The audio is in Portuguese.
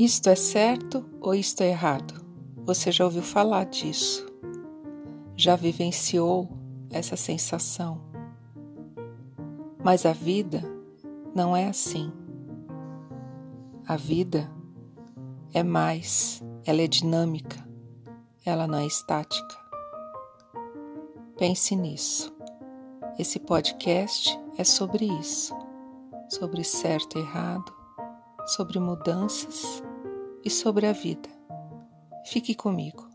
Isto é certo ou isto é errado? Você já ouviu falar disso? Já vivenciou essa sensação? Mas a vida não é assim. A vida é mais, ela é dinâmica, ela não é estática. Pense nisso. Esse podcast é sobre isso, sobre certo e errado, sobre mudanças e sobre a vida. Fique comigo.